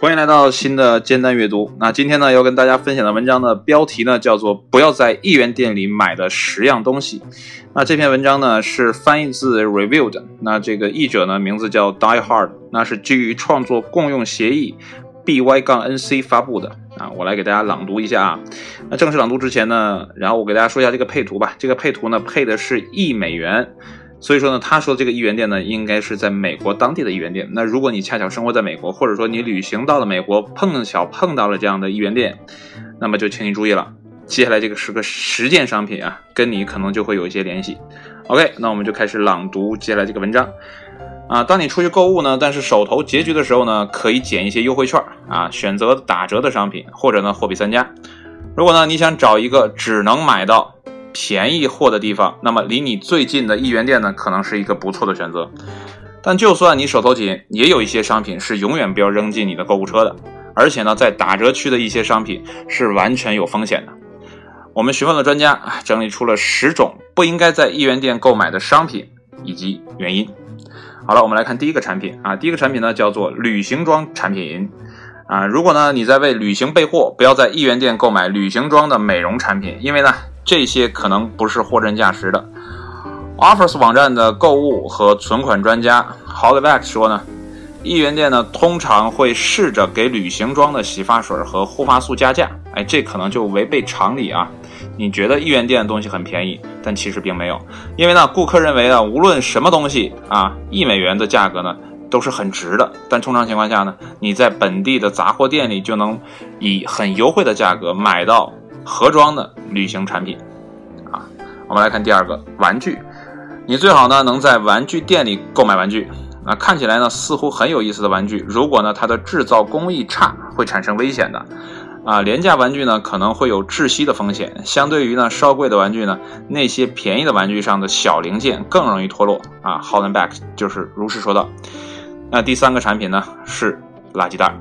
欢迎来到新的煎蛋阅读。那今天呢，要跟大家分享的文章的标题呢，叫做“不要在一元店里买的十样东西”。那这篇文章呢，是翻译自 Review 的。那这个译者呢，名字叫 Die Hard，那是基于创作共用协议 BY-NC 发布的。啊，我来给大家朗读一下啊。那正式朗读之前呢，然后我给大家说一下这个配图吧。这个配图呢，配的是一美元。所以说呢，他说这个一元店呢，应该是在美国当地的一元店。那如果你恰巧生活在美国，或者说你旅行到了美国，碰巧碰到了这样的一元店，那么就请你注意了，接下来这个是个实践商品啊，跟你可能就会有一些联系。OK，那我们就开始朗读接下来这个文章啊。当你出去购物呢，但是手头拮据的时候呢，可以捡一些优惠券啊，选择打折的商品，或者呢货比三家。如果呢你想找一个只能买到。便宜货的地方，那么离你最近的一元店呢，可能是一个不错的选择。但就算你手头紧，也有一些商品是永远不要扔进你的购物车的。而且呢，在打折区的一些商品是完全有风险的。我们询问了专家，整理出了十种不应该在一元店购买的商品以及原因。好了，我们来看第一个产品啊，第一个产品呢叫做旅行装产品啊。如果呢你在为旅行备货，不要在一元店购买旅行装的美容产品，因为呢。这些可能不是货真价实的。Offers 网站的购物和存款专家 Hollyback 说呢，一元店呢通常会试着给旅行装的洗发水和护发素加价，哎，这可能就违背常理啊。你觉得一元店的东西很便宜，但其实并没有，因为呢，顾客认为呢，无论什么东西啊，一美元的价格呢都是很值的。但通常情况下呢，你在本地的杂货店里就能以很优惠的价格买到。盒装的旅行产品，啊，我们来看第二个玩具，你最好呢能在玩具店里购买玩具，啊，看起来呢似乎很有意思的玩具，如果呢它的制造工艺差，会产生危险的，啊，廉价玩具呢可能会有窒息的风险，相对于呢稍贵的玩具呢，那些便宜的玩具上的小零件更容易脱落，啊，Hollandback 就是如实说道。那第三个产品呢是垃圾袋，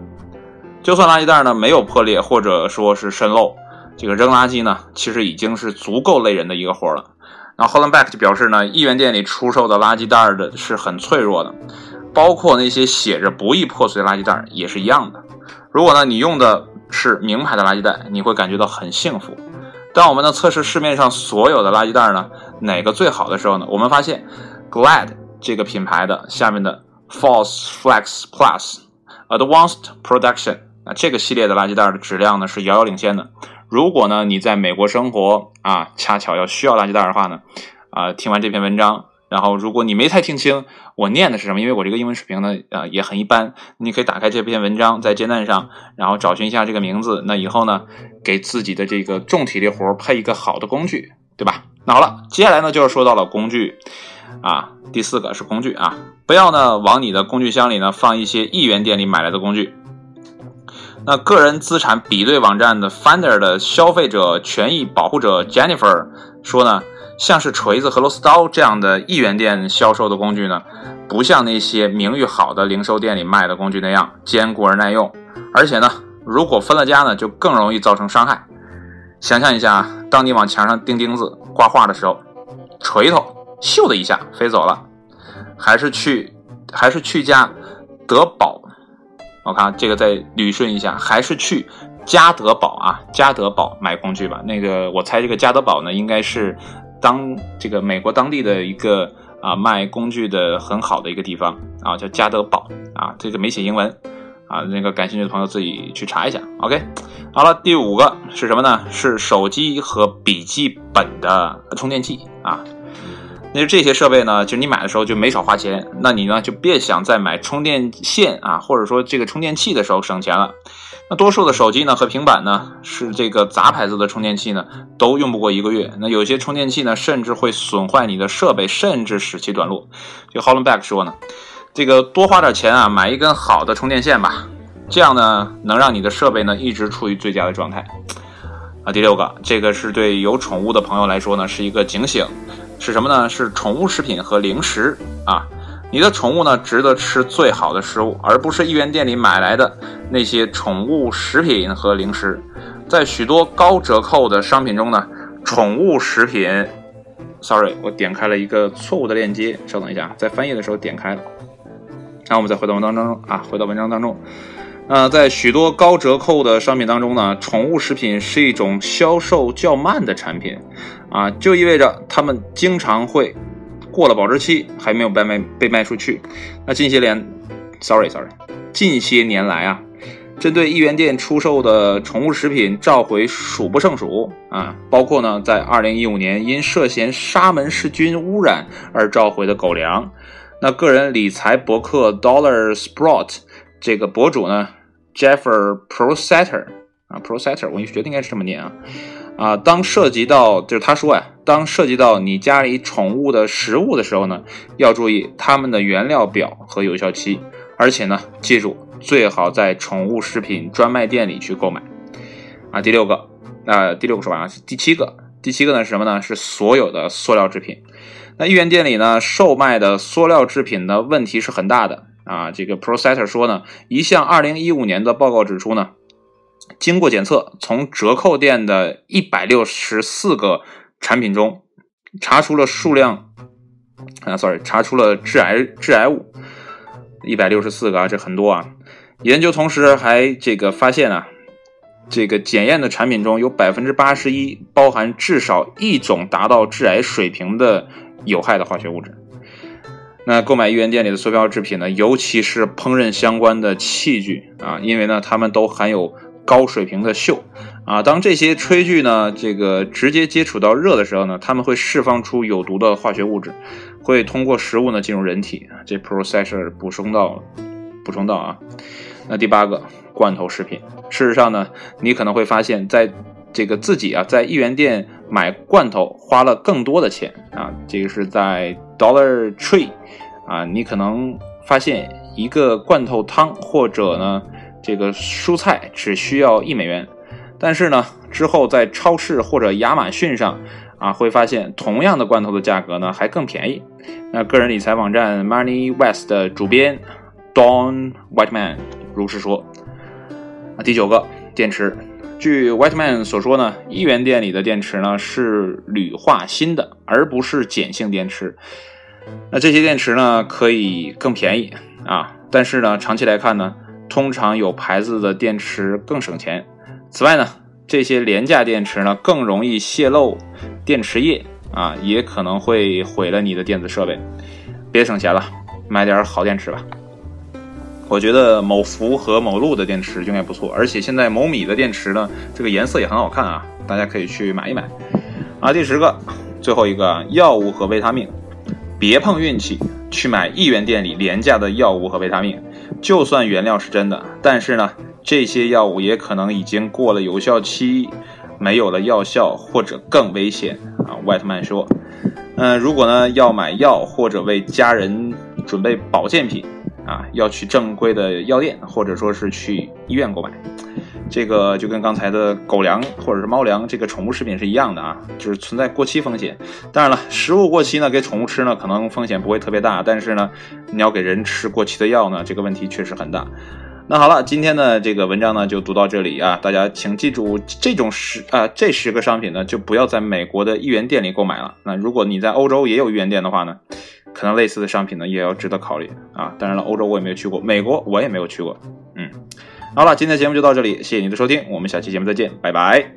就算垃圾袋呢没有破裂或者说是渗漏。这个扔垃圾呢，其实已经是足够累人的一个活了。那 Hollandback 就表示呢，一元店里出售的垃圾袋的是很脆弱的，包括那些写着不易破碎的垃圾袋也是一样的。如果呢你用的是名牌的垃圾袋，你会感觉到很幸福。当我们呢测试市面上所有的垃圾袋呢，哪个最好的时候呢，我们发现 Glad 这个品牌的下面的 False Flex Plus Advanced Production 啊这个系列的垃圾袋的质量呢是遥遥领先的。如果呢你在美国生活啊，恰巧要需要垃圾袋的话呢，啊，听完这篇文章，然后如果你没太听清我念的是什么，因为我这个英文水平呢，呃，也很一般，你可以打开这篇文章在煎蛋上，然后找寻一下这个名字，那以后呢，给自己的这个重体力活配一个好的工具，对吧？那好了，接下来呢就是说到了工具，啊，第四个是工具啊，不要呢往你的工具箱里呢放一些一元店里买来的工具。那个人资产比对网站的 Finder 的消费者权益保护者 Jennifer 说呢，像是锤子和螺丝刀这样的一元店销售的工具呢，不像那些名誉好的零售店里卖的工具那样坚固而耐用，而且呢，如果分了家呢，就更容易造成伤害。想象一下，当你往墙上钉钉子、挂画的时候，锤头咻的一下飞走了，还是去还是去家德宝。我看这个再捋顺一下，还是去家得宝啊，家得宝买工具吧。那个我猜这个家得宝呢，应该是当这个美国当地的一个啊卖工具的很好的一个地方啊，叫家得宝啊。这个没写英文啊，那个感兴趣的朋友自己去查一下。OK，好了，第五个是什么呢？是手机和笔记本的充电器啊。那就这些设备呢，就你买的时候就没少花钱，那你呢就别想在买充电线啊，或者说这个充电器的时候省钱了。那多数的手机呢和平板呢是这个杂牌子的充电器呢，都用不过一个月。那有些充电器呢，甚至会损坏你的设备，甚至使其短路。就 Hollandback 说呢，这个多花点钱啊，买一根好的充电线吧，这样呢能让你的设备呢一直处于最佳的状态。啊，第六个，这个是对有宠物的朋友来说呢，是一个警醒。是什么呢？是宠物食品和零食啊！你的宠物呢，值得吃最好的食物，而不是一元店里买来的那些宠物食品和零食。在许多高折扣的商品中呢，宠物食品，sorry，我点开了一个错误的链接，稍等一下，在翻译的时候点开了。然后我们再回到文章当中啊，回到文章当中。那，在许多高折扣的商品当中呢，宠物食品是一种销售较慢的产品，啊，就意味着它们经常会过了保质期还没有被卖被卖出去。那近些年，sorry sorry，近些年来啊，针对一元店出售的宠物食品召回数不胜数啊，包括呢，在2015年因涉嫌沙门氏菌污染而召回的狗粮。那个人理财博客 Dollar Sprout。这个博主呢，Jeffrey Prosetter 啊，Prosetter，我觉得应该是这么念啊啊。当涉及到就是他说啊，当涉及到你家里宠物的食物的时候呢，要注意它们的原料表和有效期，而且呢，记住最好在宠物食品专卖店里去购买啊。第六个，那第六个说完了，第七个，第七个呢是什么呢？是所有的塑料制品。那一元店里呢，售卖的塑料制品的问题是很大的。啊，这个 Processor 说呢，一项2015年的报告指出呢，经过检测，从折扣店的164个产品中，查出了数量啊，sorry，查出了致癌致癌物164个啊，这很多啊。研究同时还这个发现啊，这个检验的产品中有81%包含至少一种达到致癌水平的有害的化学物质。那购买一元店里的塑料制品呢，尤其是烹饪相关的器具啊，因为呢，它们都含有高水平的溴啊。当这些炊具呢，这个直接接触到热的时候呢，它们会释放出有毒的化学物质，会通过食物呢进入人体。这 processor 补充到，补充到啊。那第八个，罐头食品。事实上呢，你可能会发现，在这个自己啊，在一元店买罐头花了更多的钱啊。这个是在 Dollar Tree。啊，你可能发现一个罐头汤或者呢这个蔬菜只需要一美元，但是呢之后在超市或者亚马逊上啊会发现同样的罐头的价格呢还更便宜。那个人理财网站 Money West 的主编 Don Whiteman 如是说。啊，第九个电池，据 Whiteman 所说呢，一元店里的电池呢是铝化锌的，而不是碱性电池。那这些电池呢，可以更便宜啊，但是呢，长期来看呢，通常有牌子的电池更省钱。此外呢，这些廉价电池呢，更容易泄漏电池液啊，也可能会毁了你的电子设备。别省钱了，买点好电池吧。我觉得某福和某路的电池应该不错，而且现在某米的电池呢，这个颜色也很好看啊，大家可以去买一买。啊，第十个，最后一个药物和维他命。别碰运气，去买一元店里廉价的药物和维他命。就算原料是真的，但是呢，这些药物也可能已经过了有效期，没有了药效，或者更危险啊。外特曼说：“嗯，如果呢要买药或者为家人准备保健品啊，要去正规的药店，或者说是去医院购买。”这个就跟刚才的狗粮或者是猫粮，这个宠物食品是一样的啊，就是存在过期风险。当然了，食物过期呢，给宠物吃呢，可能风险不会特别大，但是呢，你要给人吃过期的药呢，这个问题确实很大。那好了，今天的这个文章呢就读到这里啊，大家请记住，这种十啊这十个商品呢，就不要在美国的一元店里购买了。那如果你在欧洲也有一元店的话呢，可能类似的商品呢，也要值得考虑啊。当然了，欧洲我也没有去过，美国我也没有去过。嗯，好了，今天的节目就到这里，谢谢您的收听，我们下期节目再见，拜拜。